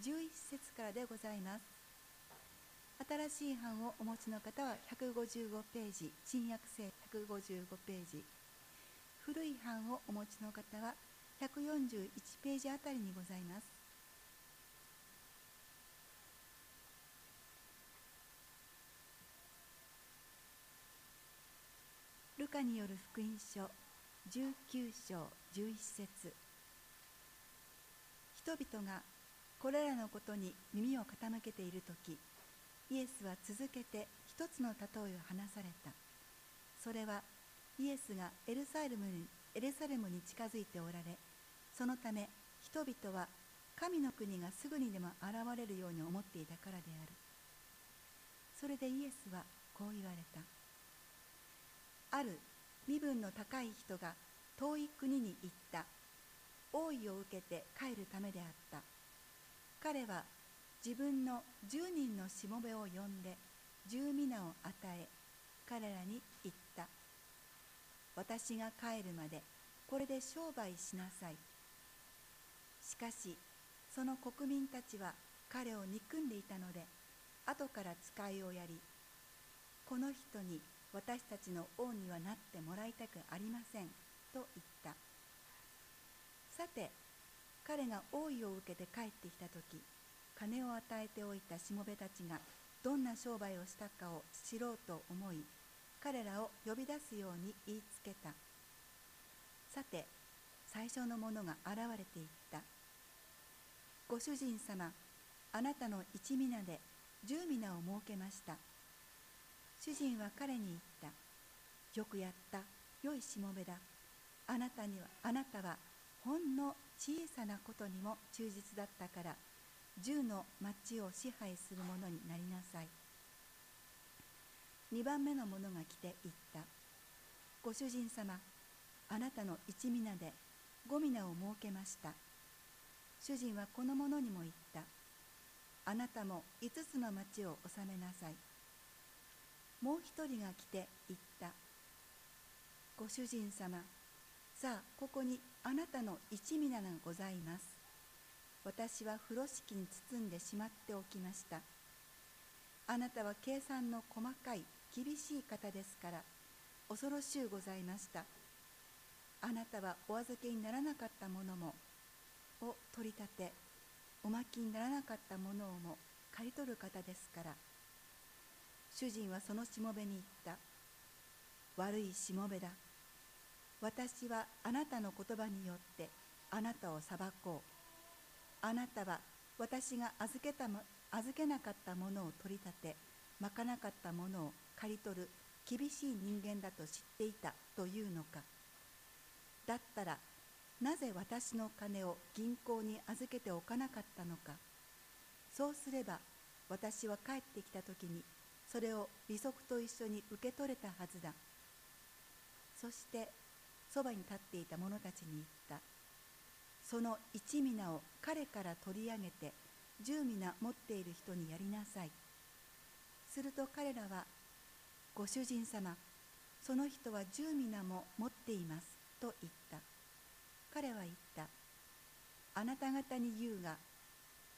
11節からでございます。新しい版をお持ちの方は155ページ新約聖155ページ。古い版をお持ちの方は141ページあたりにございます。ルカによる福音書19章11節。人々がこれらのことに耳を傾けている時イエスは続けて一つの例えを話された。それはイエスがエルサレムにエルサレムに近づいておられそのため人々は神の国がすぐにでも現れるように思っていたからである。それでイエスはこう言われた。ある身分の高い人が遠い国に行った。王位を受けて帰るためであった。彼は自分の10人のしもべを呼んで十皆を与え彼らに言った。私が帰るまでこれで商売しなさい。しかしその国民たちは彼を憎んでいたので後から使いをやりこの人に私たちの王にはなってもらいたくありませんと言った。さて彼が王位を受けて帰ってきた時金を与えておいたしもべたちがどんな商売をしたかを知ろうと思い彼らを呼び出すように言いつけた。さて最初の者が現れていった。ご主人様あなたの一皆で十皆を設けました。主人は彼に言った。よくやった。良いしもべだ。あなたにはあなたはほんの小さなことにも忠実だったから十の町を支配する者になりなさい。2番目の者が来て言った。ご主人様あなたの一皆で五皆を設けました。主人はこの者にも言った。あなたも5つの町を治めなさい。もう一人が来て言った。ご主人様さあここにあなたの一皆がございます。私は風呂敷に包んでしまっておきました。あなたは計算の細かい厳しい方ですから恐ろしゅうございました。あなたはお預けにならなかったものもを取り立ておまきにならなかったものをも刈り取る方ですから。主人はそのしもべに言った。悪いしもべだ。私はあなたの言葉によってあなたを裁こう。あなたは私が預けた預けなかったものを取り立てまかなかったものを刈り取る厳しい人間だと知っていたというのか。だったらなぜ私の金を銀行に預けておかなかったのか。そうすれば私は帰ってきた時にそれを利息と一緒に受け取れたはずだ。そしてそばに立っていた者たちに言った。その一皆を彼から取り上げて十皆持っている人にやりなさい。すると彼らはご主人様その人は十皆も持っていますと言った。彼は言った。あなた方に言うが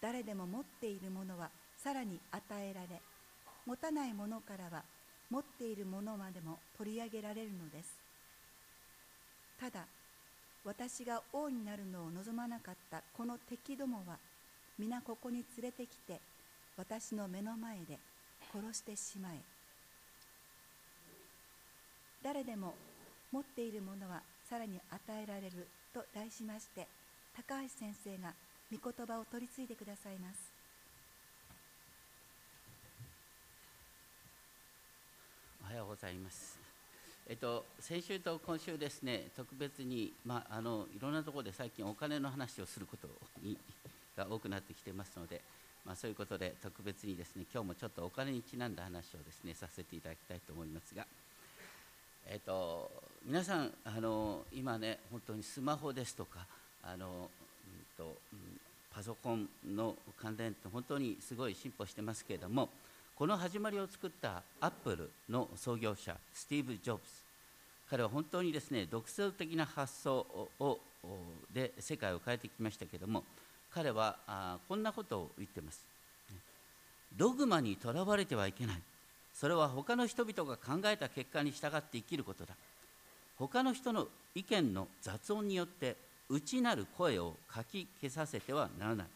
誰でも持っているものはさらに与えられ持たないものからは持っているものまでも取り上げられるのです。ただ私が王になるのを望まなかったこの敵どもは皆ここに連れてきて私の目の前で殺してしまえ誰でも持っているものはさらに与えられると題しまして高橋先生が御言葉を取り継いでくださいますおはようございます。えっと、先週と今週ですね、特別に、まあ、あのいろんなところで最近お金の話をすることにが多くなってきてますので、まあ、そういうことで特別にですね、今日もちょっとお金にちなんだ話をですね、させていただきたいと思いますが、えっと、皆さんあの、今ね、本当にスマホですとか、あのうんとパソコンの関連って本当にすごい進歩してますけれども、この始まりを作ったアップルの創業者スティーブ・ジョブズ。彼は本当にですね独創的な発想をで世界を変えてきましたけれども彼はあこんなことを言っています。ドグマにとらわれてはいけない。それは他の人々が考えた結果に従って生きることだ。他の人の意見の雑音によって内なる声をかき消させてはならない。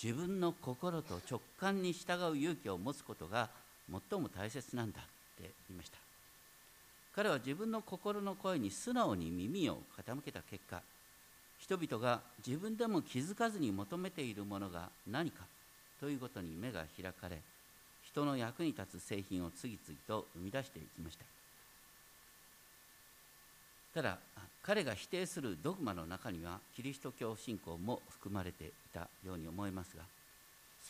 自分の心と直感に従う勇気を持つことが最も大切なんだって言いました。彼は自分の心の声に素直に耳を傾けた結果人々が自分でも気づかずに求めているものが何かということに目が開かれ人の役に立つ製品を次々と生み出していきました。ただ彼が否定するドグマの中にはキリスト教信仰も含まれていたように思いますが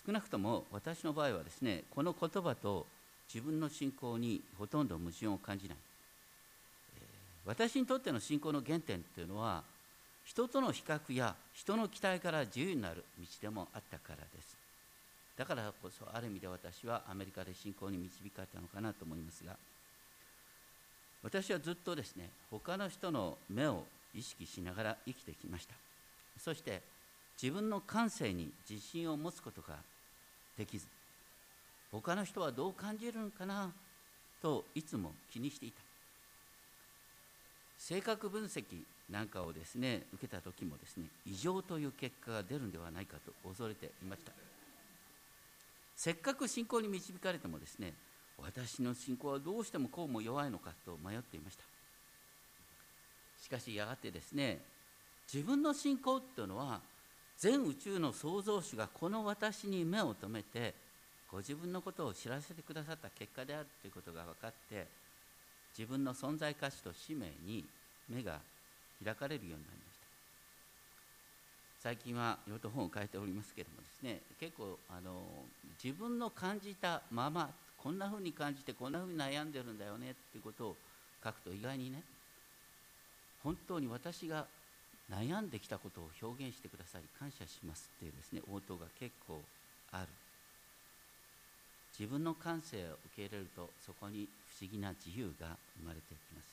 少なくとも私の場合はですねこの言葉と自分の信仰にほとんど矛盾を感じない。私にとっての信仰の原点というのは人との比較や人の期待から自由になる道でもあったからです。だからこそある意味で私はアメリカで信仰に導かれたのかなと思いますが私はずっとですね他の人の目を意識しながら生きてきました。そして自分の感性に自信を持つことができず他の人はどう感じるのかなといつも気にしていた。性格分析なんかをですね受けた時もですね異常という結果が出るんではないかと恐れていました。せっかく信仰に導かれてもですね私の信仰はどうしてもこうも弱いのかと迷っていました。しかしやがてですね自分の信仰っていうのは全宇宙の創造主がこの私に目を留めてご自分のことを知らせてくださった結果であるということが分かって自分の存在価値と使命に目が開かれるようになりました。最近はいろいろと本を書いておりますけれどもですね結構あの自分の感じたままこんなふうに感じてこんなふうに悩んでるんだよねっていうことを書くと意外にね本当に私が悩んできたことを表現してくださり感謝しますっていうですね応答が結構ある。自分の感性を受け入れるとそこに不思議な自由が生まれてきます。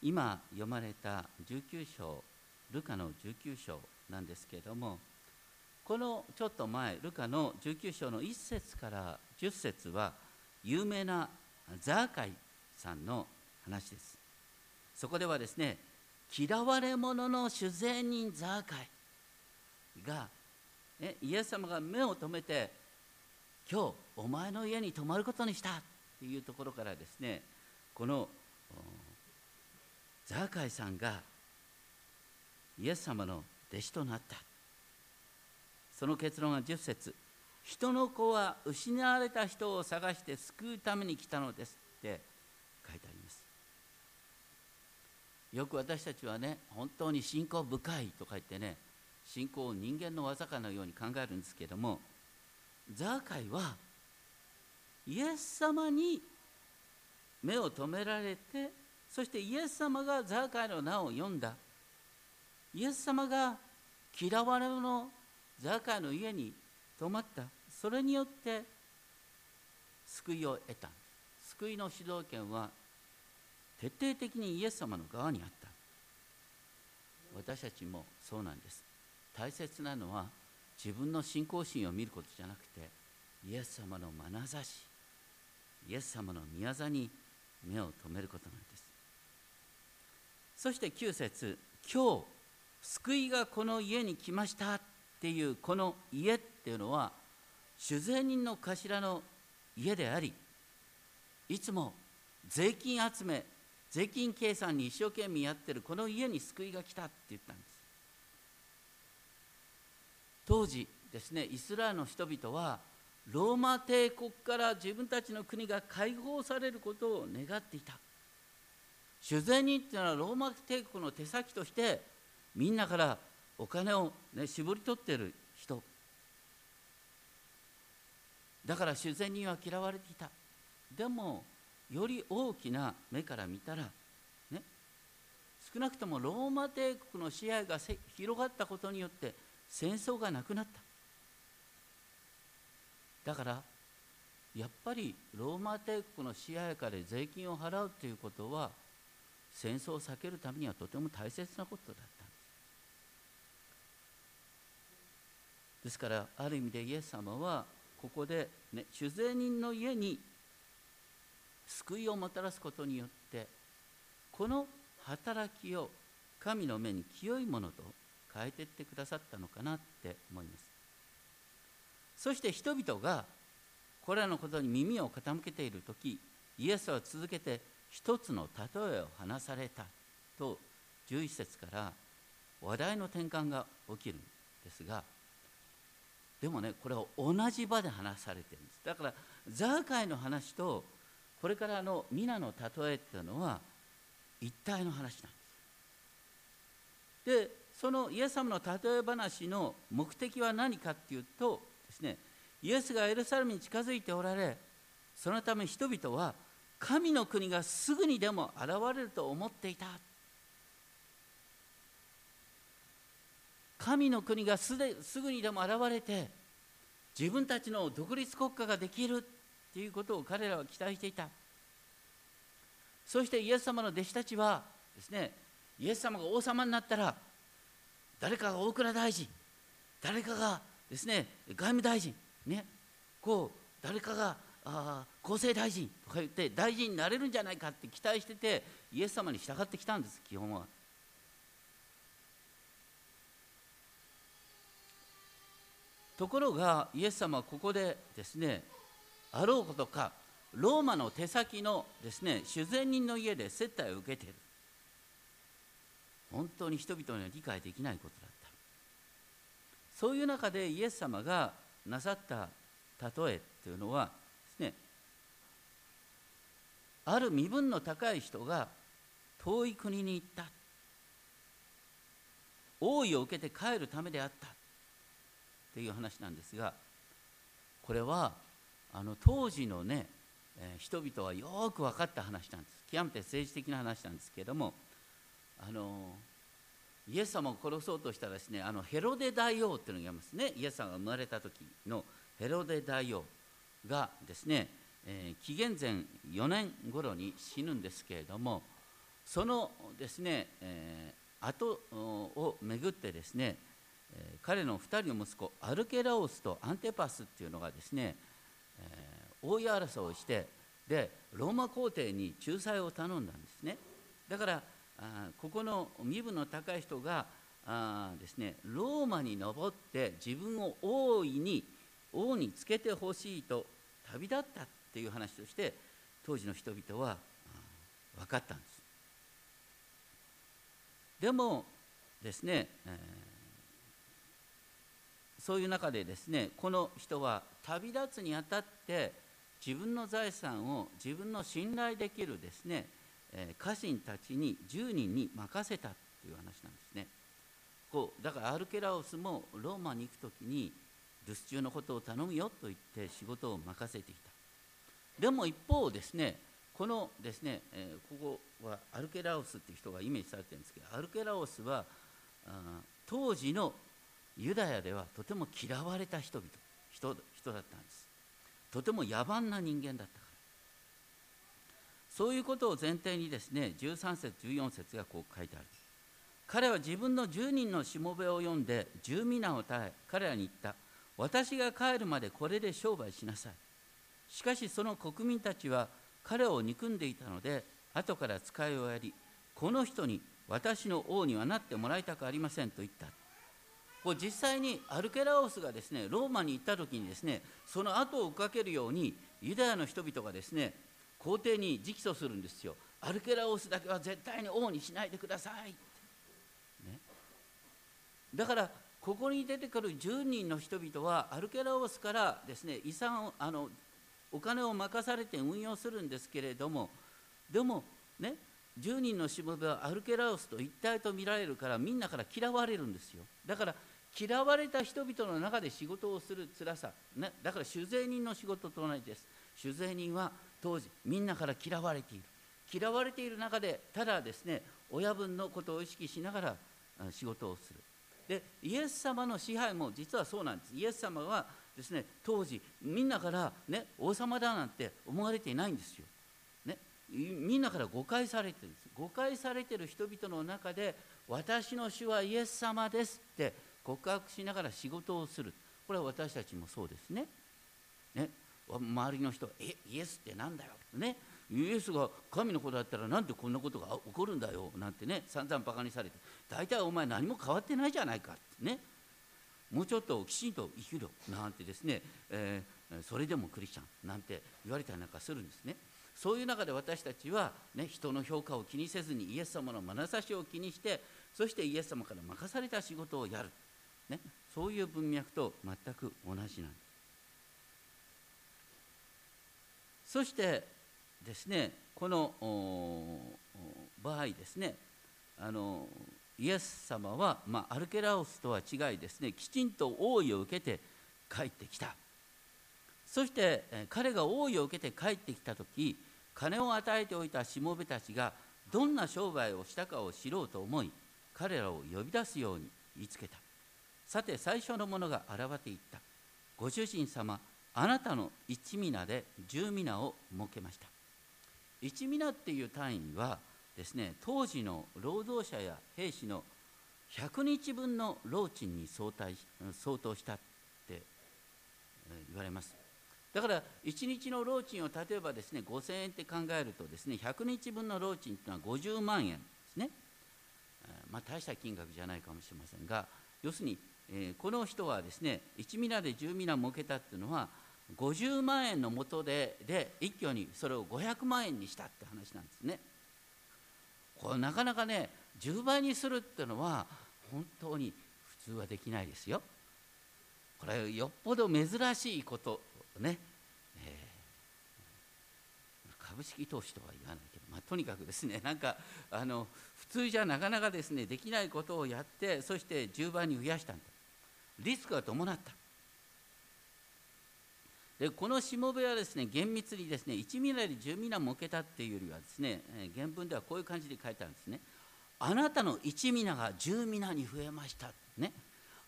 今読まれた19章ルカの19章なんですけれどもこのちょっと前ルカの19章の1節から10節は有名なザーカイさんの話です。そこではですね嫌われ者の主税人ザーカイが、ね、イエス様が目を留めて今日お前の家に泊まることにしたっていうところからですねこのザーカイさんがイエス様の弟子となった。その結論が10節。人の子は失われた人を探して救うために来たのですって書いてあります。よく私たちはね本当に信仰深いとか言ってね信仰を人間の技かのように考えるんですけどもザーカイはイエス様に目を留められてそしてイエス様がザーカイの名を読んだ。イエス様が嫌われ者ザカイの家に泊まった。それによって救いを得た。救いの主導権は徹底的にイエス様の側にあった。私たちもそうなんです。大切なのは自分の信仰心を見ることじゃなくてイエス様の眼差し。イエス様の宮座に目を留めることなんです。そして9節今日救いがこの家に来ましたっていうこの家っていうのは酒税人の頭の家でありいつも税金集め税金計算に一生懸命やってるこの家に救いが来たって言ったんです。当時ですねイスラエルの人々はローマ帝国から自分たちの国が解放されることを願っていた。主税人っていうのはローマ帝国の手先としてみんなからお金を、ね、絞り取ってる人。だから主税人は嫌われていた。でもより大きな目から見たらね少なくともローマ帝国の支配が広がったことによって戦争がなくなった。だからやっぱりローマ帝国の支配下で税金を払うということは戦争を避けるためにはとても大切なことだったですからある意味でイエス様はここで、ね、酒税人の家に救いをもたらすことによってこの働きを神の目に清いものと変えていってくださったのかなって思います。そして人々がこれらのことに耳を傾けている時イエスは続けて一つの例えを話されたと11節から話題の転換が起きるんですがでもねこれは同じ場で話されてるんです。だからザーカイの話とこれからの皆の例えっていうのは一体の話なんです。でそのイエス様の例え話の目的は何かっていうとですねイエスがエルサレムに近づいておられそのため人々は神の国がすぐにでも現れると思っていた。神の国がすですぐにでも現れて自分たちの独立国家ができるっていうことを彼らは期待していたそしてイエス様の弟子たちはですねイエス様が王様になったら誰かが大蔵大臣誰かがですね外務大臣ねこう誰かがあ厚生大臣とか言って大臣になれるんじゃないかって期待しててイエス様に従ってきたんです基本は。ところがイエス様はここでですねあろうことかローマの手先のですね修善人の家で接待を受けている。本当に人々には理解できないことだった。そういう中でイエス様がなさった例えというのはですねある身分の高い人が遠い国に行った。王位を受けて帰るためであった。っていう話なんですがこれはあの当時のね、えー、人々はよく分かった話なんです。極めて政治的な話なんですけれどもあのイエス様を殺そうとしたらですねあのヘロデ大王っていうのがいますね。イエス様が生まれた時のヘロデ大王がですね、えー、紀元前4年頃に死ぬんですけれどもそのですね、えー、後をめぐってですね彼の2人の息子アルケラオスとアンテパスっていうのがですね、えー、大い争いをしてでローマ皇帝に仲裁を頼んだんですね。だからあここの身分の高い人があですねローマに登って自分を王位に王につけてほしいと旅立ったっていう話として当時の人々は分かったんです。でもですね、えーそういう中でですねこの人は旅立つにあたって自分の財産を自分の信頼できるですね、え家臣たちに10人に任せたという話なんですね。こうだからアルケラオスもローマに行く時に留守中のことを頼むよと言って仕事を任せていた。でも一方ですねこのですね、えー、ここはアルケラオスっていう人がイメージされてるんですけどアルケラオスは当時のユダヤではとても嫌われた人々人人だったんです。とても野蛮な人間だったから。そういうことを前提にですね13節14節がこう書いてある。彼は自分の10人のしもべを読んで十皆を耐え彼らに言った。私が帰るまでこれで商売しなさい。しかしその国民たちは彼を憎んでいたので後から使いをやりこの人に私の王にはなってもらいたくありませんと言った。これ実際にアルケラオスがですねローマに行った時にですねその後を追っかけるようにユダヤの人々がですね皇帝に直訴するんですよ。アルケラオスだけは絶対に王にしないでください、ね、だからここに出てくる10人の人々はアルケラオスからですね遺産をあのお金を任されて運用するんですけれどもでもね10人のしもべはアルケラオスと一体と見られるからみんなから嫌われるんですよ。だから嫌われた人々の中で仕事をする辛さ、ね、だから酒税人の仕事と同じです。酒税人は当時みんなから嫌われている。嫌われている中でただですね親分のことを意識しながら仕事をする。でイエス様の支配も実はそうなんです。イエス様はですね当時みんなからね王様だなんて思われていないんですよ、みんなから誤解されてるんです誤解されてる人々の中で私の主はイエス様ですって告白しながら仕事をする。これは私たちもそうですね。ね。周りの人「えイエスってなんだよ」ね。イエスが神の子だったらなんでこんなことが起こるんだよ。なんてね散々バカにされて。大体お前何も変わってないじゃないかってね。もうちょっときちんと生きろ。なんてですね、えー、それでもクリスチャン。なんて言われたりなんかするんですね。そういう中で私たちは、ね、人の評価を気にせずにイエス様の眼差しを気にしてそしてイエス様から任された仕事をやる、ね、そういう文脈と全く同じなんです。そしてですねこの場合ですねあのイエス様は、まあ、アルケラオスとは違いですねきちんと王位を受けて帰ってきた。そして彼が王位を受けて帰ってきた時金を与えておいたしもべたちがどんな商売をしたかを知ろうと思い彼らを呼び出すように言いつけた。さて最初の者が現れていった。ご主人様あなたの一皆で十皆を設けました。一皆っていう単位はですね当時の労働者や兵士の100日分の労賃に相対相当したって言われます。だから1日の労賃を例えばですね5000円って考えるとですね100日分の労賃というのは50万円ですね。まあ大した金額じゃないかもしれませんが要するに、この人はですね1ミナで10ミナ設けたっていうのは50万円のもとでで一挙にそれを500万円にしたって話なんですね。これなかなかね10倍にするっていうのは本当に普通はできないですよ。これよっぽど珍しいことね、えー、株式投資とは言わないけど、まあ、とにかくですね なんかあの普通じゃなかなかですねできないことをやってそして10倍に増やしたんだ。リスクが伴った。でこのしもべはですね厳密にですね1ミナで10ミナ設けたっていうよりはですね原文ではこういう感じで書いてあるんですね。あなたの1ミナが10ミナに増えました。ね。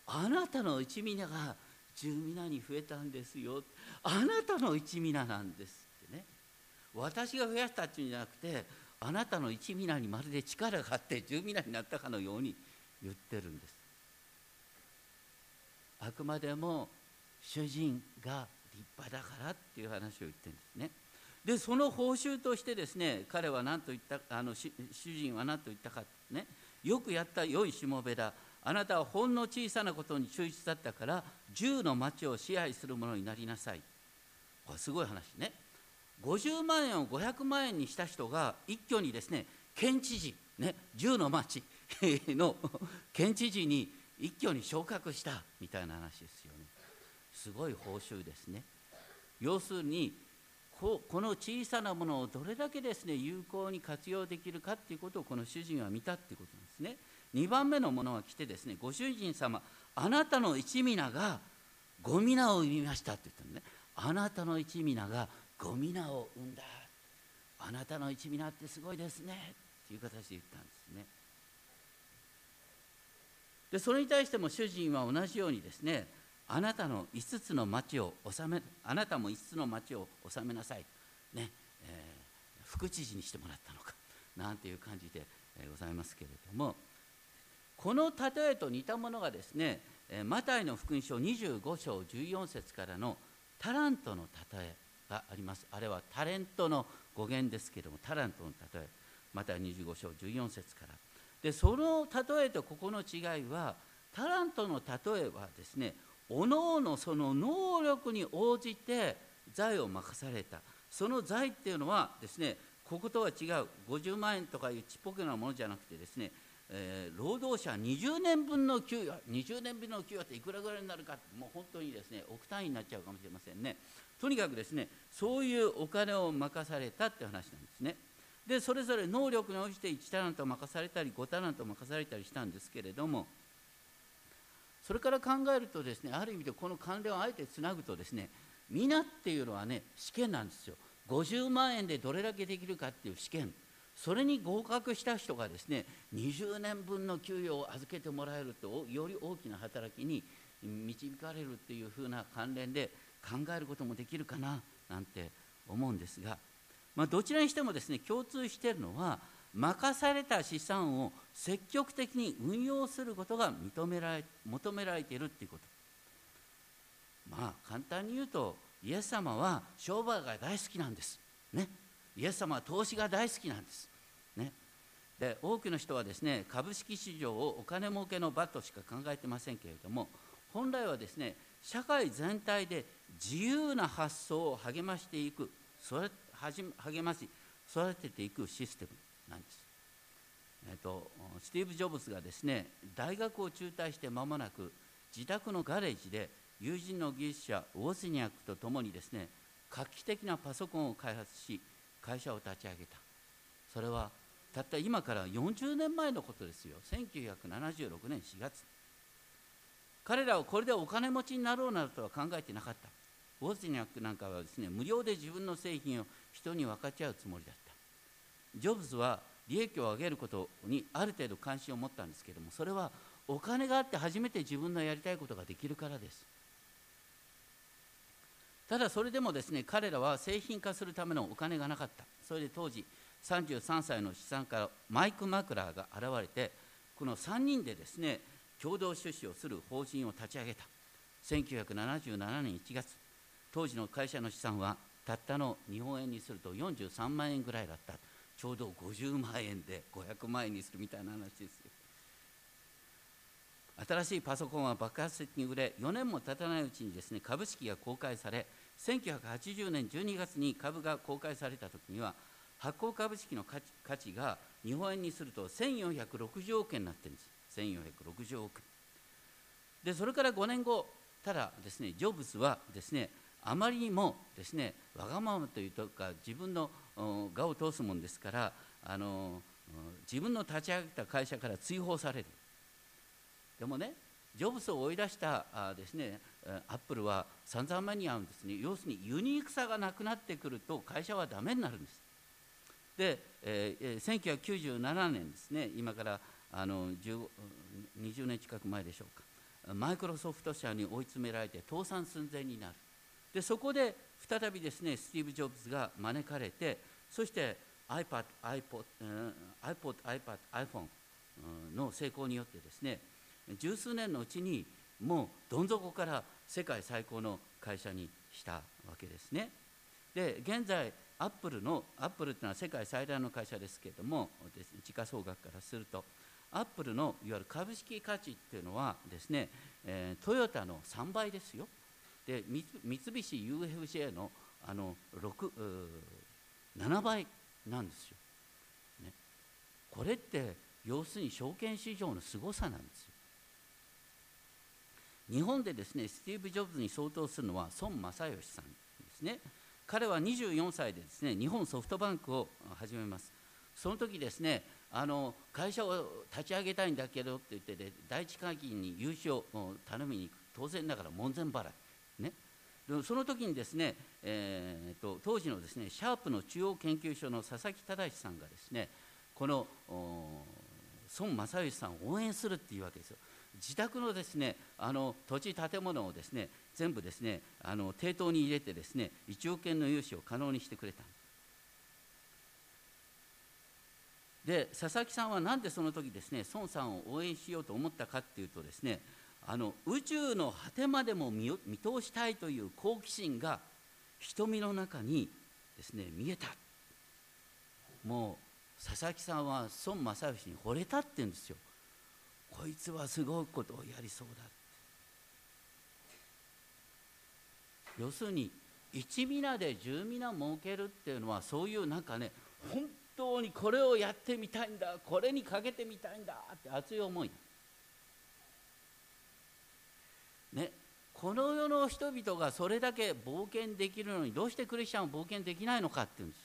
あなたの1ミナが10ミナに増えたんですよ。あなたの1ミナなんですってね。私が増やしたっていうんじゃなくてあなたの1ミナにまるで力があって10ミナになったかのように言ってるんです。あくまでも主人が立派だからっていう話を言ってるんですね。でその報酬としてですね彼は何と言ったあの主人は何と言ったかねよくやった良いしもべだ。あなたはほんの小さなことに忠実だったから10の町を支配するものになりなさい。これすごい話ね。50万円を500万円にした人が一挙にですね県知事ね10の町の 県知事に一挙に昇格したみたいな話ですよね。すごい報酬ですね。要するにこの小さなものをどれだけですね有効に活用できるかっていうことをこの主人は見たっていうことなんですね。2番目のものが来てですねご主人様あなたの一皆がご皆を生みましたって言ったのね。あなたの一皆がご皆を生んだ。あなたの一皆ってすごいですね。っていう形で言ったんですね。でそれに対しても主人は同じようにですねあなたの5つの町を治めあなたも5つの町を治めなさい。ね、えー、副知事にしてもらったのか。なんていう感じでございますけれども。この例えと似たものがですねマタイの福音書25章14節からのタラントの例えがあります。あれはタレントの語源ですけれどもタラントの例え。マタイ25章14節から。でその例えとここの違いはタラントの例えはですねおのおのその能力に応じて財を任された。その財っていうのはですねこことは違う。50万円とかいうちっぽけなものじゃなくてですねえー、労働者20年分の給与20年分の給与っていくらぐらいになるかもう本当にですね億単位になっちゃうかもしれませんね。とにかくですねそういうお金を任されたって話なんですね。でそれぞれ能力に応じて1タラント任されたり5タラント任されたりしたんですけれどもそれから考えるとですねある意味でこの関連をあえてつなぐとですね皆っていうのはね試験なんですよ。50万円でどれだけできるかっていう試験。それに合格した人がですね20年分の給与を預けてもらえるとより大きな働きに導かれるっていうふうな関連で考えることもできるかななんて思うんですが、まあ、どちらにしてもですね共通しているのは任された資産を積極的に運用することが認められ求められているっていうこと。まあ簡単に言うとイエス様は商売が大好きなんです。ね。イエス様は投資が大好きなんです。ねで多くの人はですね株式市場をお金儲けの場としか考えてませんけれども本来はですね社会全体で自由な発想を励ましていくそれ励まし育てていくシステムなんです。えっと、スティーブ・ジョブズがですね大学を中退して間もなく自宅のガレージで友人の技術者ウォズニャックと共にですね画期的なパソコンを開発し会社を立ち上げたそれはたった今から40年前のことですよ。1976年4月。彼らはこれでお金持ちになろうなどとは考えてなかった。ウォズニャックなんかはですね無料で自分の製品を人に分かち合うつもりだった。ジョブズは利益を上げることにある程度関心を持ったんですけどもそれはお金があって初めて自分のやりたいことができるからです。ただそれでもですね彼らは製品化するためのお金がなかった。それで当時33歳の資産家マイク・マクラーが現れてこの3人でですね共同出資をする法人を立ち上げた。1977年1月当時の会社の資産はたったの日本円にすると43万円ぐらいだった。ちょうど50万円で500万円にするみたいな話ですよ。新しいパソコンは爆発的に売れ4年も経たないうちにですね株式が公開され1980年12月に株が公開された時には発行株式の価値が日本円にすると1460億円になってるんです。1460億円。でそれから5年後ただですねジョブズはですねあまりにもですねわがままというか自分の我を通すもんですからあの自分の立ち上げた会社から追放される。でもねジョブズを追い出したあですねアップルは散々間に合うんですね。要するにユニークさがなくなってくると会社はダメになるんです。で、えー、1997年ですね今からあの20年近く前でしょうかマイクロソフト社に追い詰められて倒産寸前になるでそこで再びですねスティーブ・ジョブズが招かれてそして iPad、iPod、iPod、iPad、iPhone の成功によってですね十数年のうちにもうどん底から世界最高の会社にしたわけですね。で現在アップルのアップルというのは世界最大の会社ですけれどもです時価総額からするとアップルのいわゆる株式価値っていうのはですね、えー、トヨタの3倍ですよ。で三菱 UFJ のあの7倍なんですよ、ね、これって要するに証券市場のすごさなんですよ。日本でですねスティーブ・ジョブズに相当するのは孫正義さんですね。彼は24歳でですね日本ソフトバンクを始めます。その時ですねあの会社を立ち上げたいんだけどって言ってで第一会議に融資を頼みに行く。当然ながら門前払い。ね、その時にですね、えーと、当時のですねシャープの中央研究所の佐々木忠さんがですねこの孫正義さんを応援するっていうわけですよ。自宅のですねあの土地建物をですね全部ですねあの抵当に入れてですね1億円の融資を可能にしてくれた。で佐々木さんは何でその時ですね孫さんを応援しようと思ったかっていうとですねあの宇宙の果てまでも見通したいという好奇心が瞳の中にですね見えた。もう佐々木さんは孫正義に惚れたって言うんですよ。こいつはすごいことをやりそうだ要するに一皆で十皆儲けるっていうのはそういうなんかね本当にこれをやってみたいんだこれにかけてみたいんだって熱い思い。ね、この世の人々がそれだけ冒険できるのにどうしてクリスチャンは冒険できないのかっていうんです。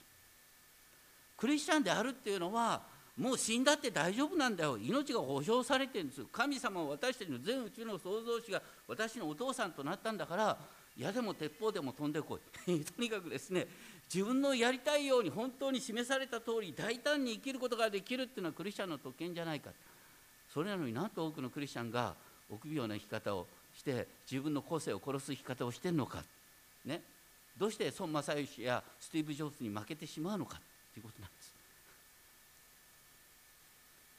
クリスチャンであるっていうのはもう死んだって大丈夫なんだよ。命が保証されてるんです神様は私たちの全宇宙の創造主が私のお父さんとなったんだから矢でも鉄砲でも飛んでこい。とにかくですね自分のやりたいように本当に示された通り大胆に生きることができるっていうのはクリスチャンの特権じゃないか。それなのになんと多くのクリスチャンが臆病な生き方をして自分の個性を殺す生き方をしてるのか、ね、どうして孫正義やスティーブ・ジョブズに負けてしまうのかということなんです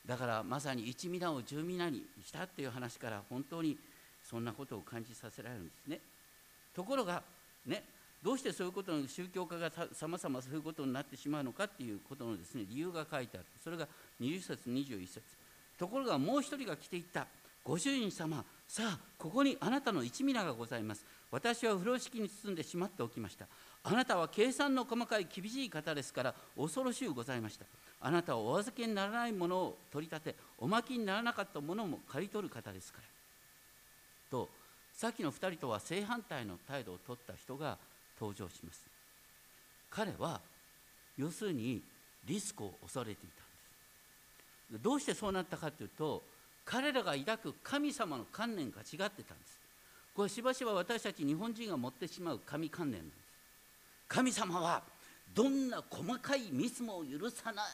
だからまさに一皆を十皆にしたっていう話から本当にそんなことを感じさせられるんですね。ところがねどうしてそういうことの宗教家がさまざまそういうことになってしまうのかっていうことのですね理由が書いてあるそれが20節21節。ところがもう一人が来ていった。ご主人様さあここにあなたの一皆がございます。私は風呂敷に包んでしまっておきました。あなたは計算の細かい厳しい方ですから恐ろしゅうございました。あなたはお預けにならないものを取り立ておまきにならなかったものも刈り取る方ですから。とさっきの2人とは正反対の態度を取った人が登場します。彼は要するにリスクを恐れていたんです。どうしてそうなったかというと彼らが抱く神様の観念が違ってたんです。これしばしば私たち日本人が持ってしまう神観念なんです。神様はどんな細かいミスも許さない。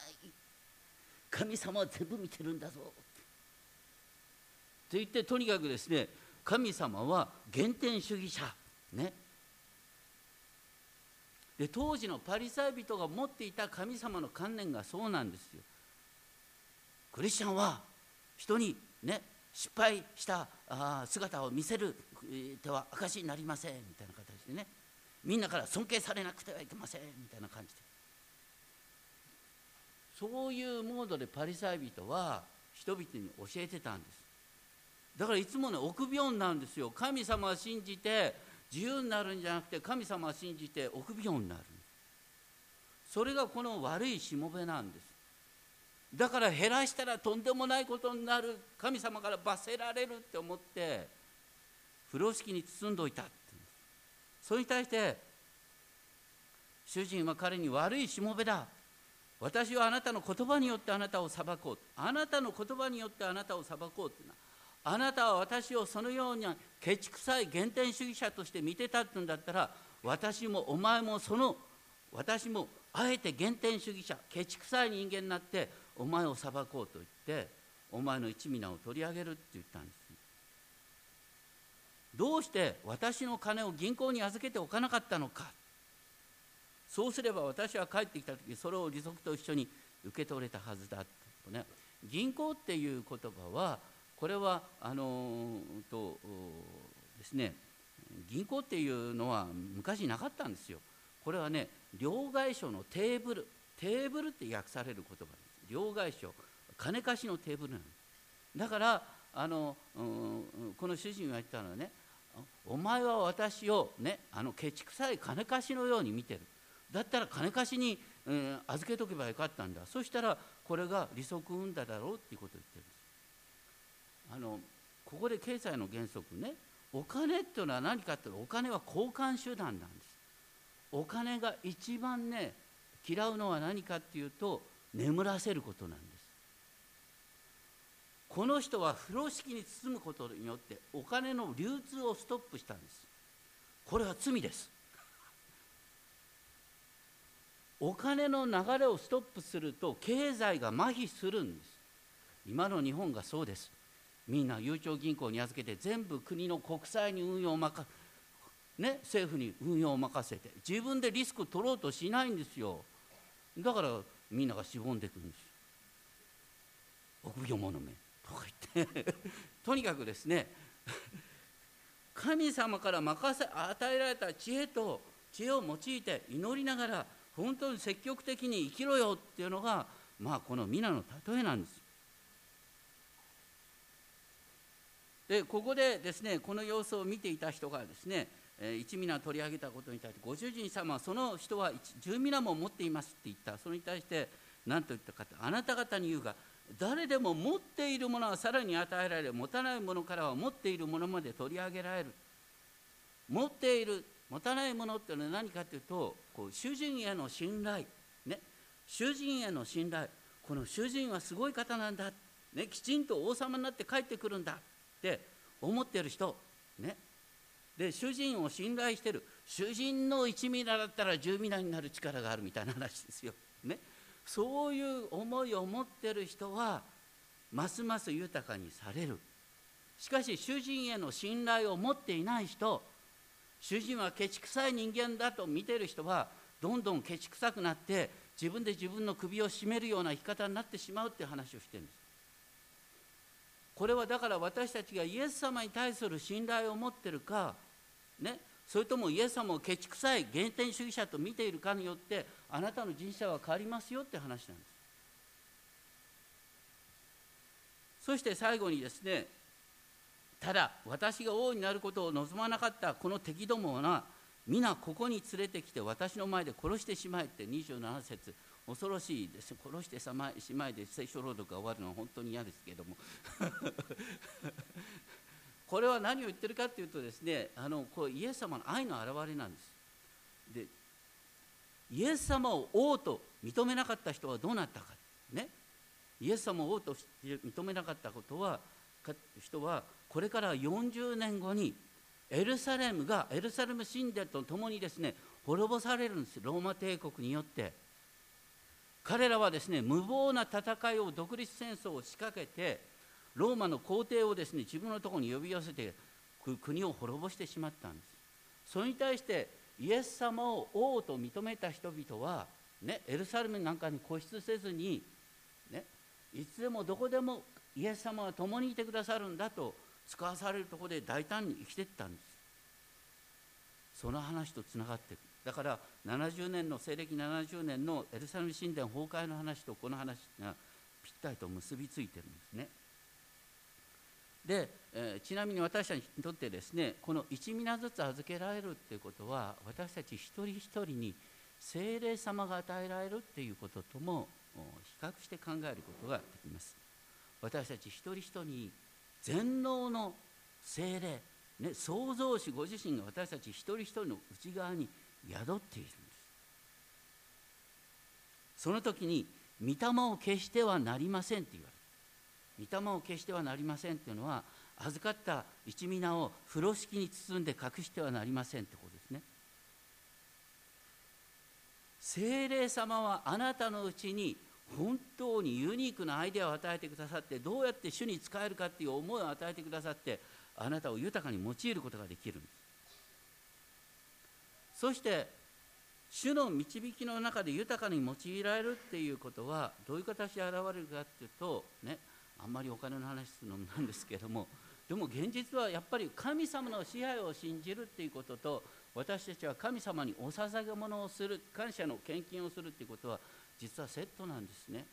神様は全部見てるんだぞ。と言ってとにかくですね神様は原点主義者。ね。で当時のパリサイ人が持っていた神様の観念がそうなんですよ。クリスチャンは人にね失敗した姿を見せる手は証になりません。みたいな形でね。みんなから尊敬されなくてはいけませんみたいな感じで。そういうモードでパリサイ人は人々に教えてたんです。だからいつもね臆病なんですよ。神様を信じて自由になるんじゃなくて神様を信じて臆病になる。それがこの悪いしもべなんです。だから減らしたらとんでもないことになる。神様から罰せられるって思って風呂敷に包んどいた。それに対して主人は彼に悪いしもべだ。私はあなたの言葉によってあなたを裁こう。あなたの言葉によってあなたを裁こうってな。あなたは私をそのようにケチくさい原点主義者として見てたってんだったら私もお前もその私もあえて原点主義者ケチくさい人間になってお前を裁こうと言ってお前の一皆を取り上げるって言ったんです。どうして私の金を銀行に預けておかなかったのか。そうすれば私は帰ってきた時それを利息と一緒に受け取れたはずだ。とね銀行っていう言葉はこれはあのとですね銀行っていうのは昔なかったんですよ。これはね両替所のテーブルテーブルって訳される言葉です。両替所金貸しのテーブルなんですだからあの、うん、この主人が言ったのはねお前は私をねあのケチくさい金貸しのように見てる。だったら金貸しに、えー、預けとけばよかったんだ。そしたらこれが利息生んだだろうっていうことを言ってるんです。あのここで経済の原則ねお金っていうのは何かっていうとお金は交換手段なんです。お金が一番ね嫌うのは何かっていうと眠らせることなんです。この人は風呂敷に包むことによってお金の流通をストップしたんです。これは罪です。お金の流れをストップすると経済が麻痺するんです。今の日本がそうです。みんなゆうちょ銀行に預けて全部国の国債に運用を任ね政府に運用を任せて自分でリスク取ろうとしないんですよ。だからみんながしぼんでいくんです。臆病者め。とか言ってとにかくですね 神様から任せ与えられた知恵と知恵を用いて祈りながら本当に積極的に生きろよっていうのがまあこの皆の例えなんです。でここでですねこの様子を見ていた人がですね一皆取り上げたことに対してご主人様その人は十皆も持っていますって言ったそれに対して何と言ったかあなた方に言うが誰でも持っているものはさらに与えられ持たないものからは持っているものまで取り上げられる。持っている持たないものっていうのは何かというとこう主人への信頼。ね。主人への信頼。この主人はすごい方なんだ、ね、きちんと王様になって帰ってくるんだって思ってる人。ね。で主人を信頼してる。主人の一皆だったら十皆になる力があるみたいな話ですよ。ね、そういう思いを持ってる人はますます豊かにされる。しかし主人への信頼を持っていない人主人はケチくさい人間だと見てる人はどんどんケチくさくなって自分で自分の首を絞めるような生き方になってしまうって話をしてるんです。これはだから私たちがイエス様に対する信頼を持ってるかねそれともイエス様をケチくさい原点主義者と見ているかによってあなたの人生は変わりますよって話なんですそして最後にですねただ私が王になることを望まなかったこの敵どもは皆ここに連れてきて私の前で殺してしまえって27節恐ろしいです殺してしまえで聖書朗読が終わるのは本当に嫌ですけどもこれは何を言ってるかっていうとですねあのこうイエス様の愛の表れなんです。でイエス様を王と認めなかった人はどうなったか。ね。イエス様を王と認めなかったことは人はこれから40年後にエルサレムがエルサレム神殿とともにですね滅ぼされるんです。ローマ帝国によって。彼らはですね無謀な戦いを独立戦争を仕掛けてローマの皇帝をですね自分のところに呼び寄せて国を滅ぼしてしまったんです。それに対してイエス様を王と認めた人々は、ね、エルサレムなんかに固執せずにいつでもどこでもイエス様は共にいてくださるんだと使わされるとこで大胆に生きていったんです。その話とつながっていくだから70年の西暦70年のエルサレム神殿崩壊の話とこの話がぴったりと結びついてるんですね。で、えー、ちなみに私たちにとってですねこの1ミナずつ預けられるっていうことは私たち一人一人に精霊様が与えられるっていうこととも比較して考えることができます。私たち一人一人に全能の精霊、ね、創造主ご自身が私たち一人一人の内側に宿っているんです。その時に御霊を消してはなりませんって言われる御霊を消してはなりませんっていうのは預かった一皆を風呂敷に包んで隠してはなりませんってことですね。精霊様はあなたのうちに本当にユニークなアイデアを与えてくださってどうやって主に使えるかっていう思いを与えてくださってあなたを豊かに用いることができるんです。そして主の導きの中で豊かに用いられるっていうことはどういう形で現れるかっていうとねあんまりお金の話するのもなんですけども でも現実はやっぱり神様の支配を信じるっていうことと私たちは神様にお捧げ物をする感謝の献金をするっていうことは実はセットなんですね。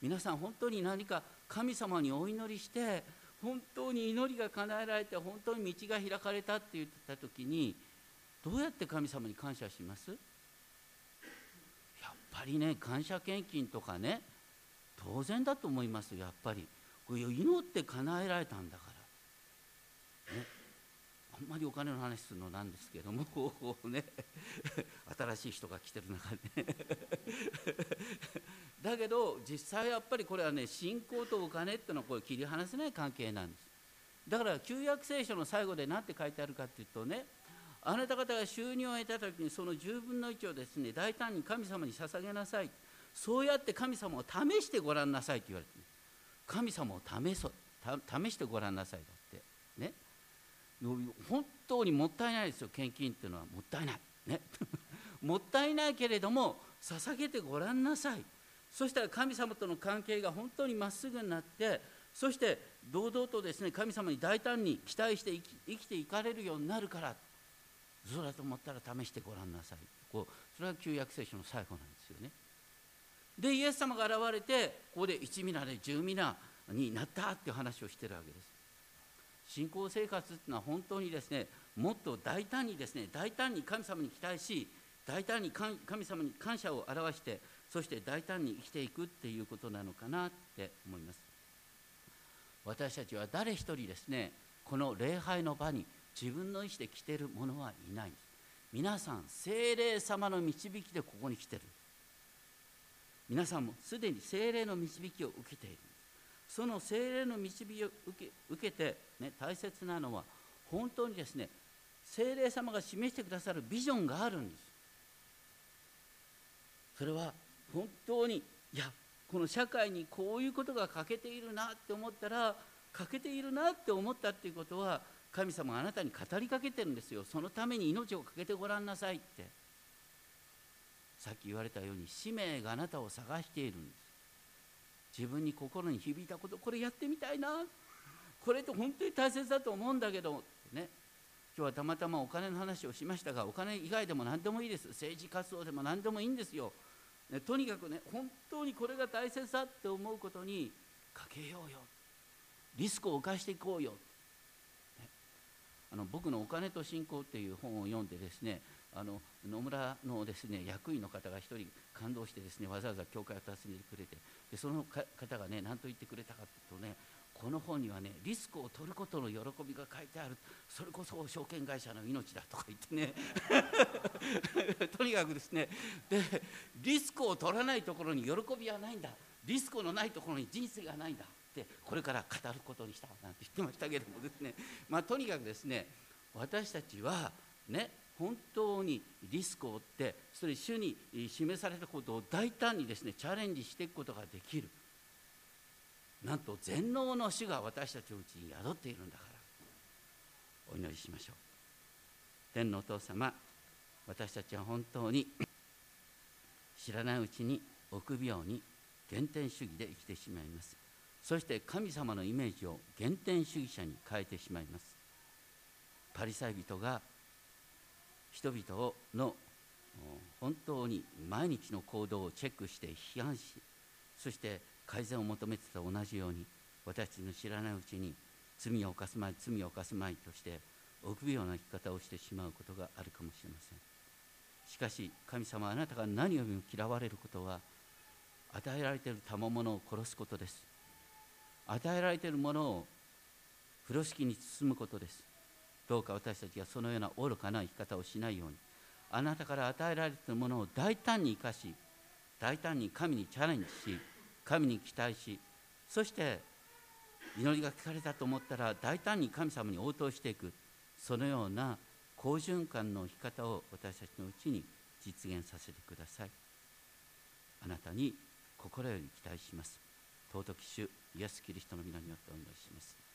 皆さん本当に何か神様にお祈りして本当に祈りが叶えられて本当に道が開かれたって言った時にどうやって神様に感謝します？やっぱりね感謝献金とかね当然だと思いますやっぱり。祈って叶えられたんだから。ね。あんまりお金の話するのなんですけどもこうね。新しい人が来てる中でだけど実際やっぱりこれはね信仰とお金っていうのはこれ切り離せない関係なんです。だから旧約聖書の最後で何て書いてあるかっていうとねあなた方が収入を得た時にその10分の1をですね大胆に神様に捧げなさい。そうやって神様を試してごらんなさいって言われて神様を試そ試してごらんなさいだって。ね。本当にもったいないですよ。献金っていうのはもったいない。ね。もったいないけれども捧げてごらんなさい。そしたら神様との関係が本当にまっすぐになってそして堂々とですね神様に大胆に期待して生き生きていかれるようになるからそうだと思ったら試してごらんなさい。こうそれは旧約聖書の最後なんですよね。でイエス様が現れてここで一皆で十皆になったっていう話をしてるわけです。信仰生活っていうのは本当にですねもっと大胆にですね大胆に神様に期待し大胆に神様に感謝を表してそして大胆に生きていくっていうことなのかなって思います。私たちは誰一人ですねこの礼拝の場に自分の意思で来てる者はいない皆さん精霊様の導きでここに来てる。皆さんもすでに精霊の導きを受けている。その精霊の導きを受け受けて、ね、大切なのは本当にですね精霊様が示してくださるビジョンがあるんです。それは本当にいやこの社会にこういうことが欠けているなって思ったら欠けているなって思ったっていうことは神様があなたに語りかけてるんですよ。そのために命を懸けてごらんなさいって。さっき言われたように使命があなたを探しているんです。自分に心に響いたことこれやってみたいな。これって本当に大切だと思うんだけど。ね。今日はたまたまお金の話をしましたがお金以外でも何でもいいです。政治活動でも何でもいいんですよ、ね、とにかくね本当にこれが大切だって思うことにかけようよ。リスクを犯していこうよ、ね、あの僕の「お金と信仰」っていう本を読んでですねあの野村のですね役員の方が一人感動してですねわざわざ教会を訪ねてくれてでその方がね何と言ってくれたかというとねこの本にはねリスクを取ることの喜びが書いてある。それこそ証券会社の命だとか言ってね。とにかくですねでリスクを取らないところに喜びはないんだ。リスクのないところに人生がないんだってこれから語ることにしたなんて言ってましたけどもですね。まあとにかくですね私たちはね本当にリスクを負ってそれ主に示されたことを大胆にですねチャレンジしていくことができる。なんと全能の主が私たちのうちに宿っているんだから。お祈りしましょう。天のお父様私たちは本当に知らないうちに臆病に原点主義で生きてしまいます。そして神様のイメージを原点主義者に変えてしまいます。パリサイ人が人々の本当に毎日の行動をチェックして批判しそして改善を求めてた同じように私たちの知らないうちに罪を犯すまい罪を犯すまいとして臆病な生き方をしてしまうことがあるかもしれません。しかし神様あなたが何よりも嫌われることは与えられている賜物を殺すことです。与えられているものを風呂敷に包むことです。どうか私たちがそのような愚かな生き方をしないようにあなたから与えられているものを大胆に生かし大胆に神にチャレンジし神に期待しそして祈りが聞かれたと思ったら大胆に神様に応答していくそのような好循環の生き方を私たちのうちに実現させてください。あなたに心より期待します。尊き主イエス・キリストの皆によってお祈りします。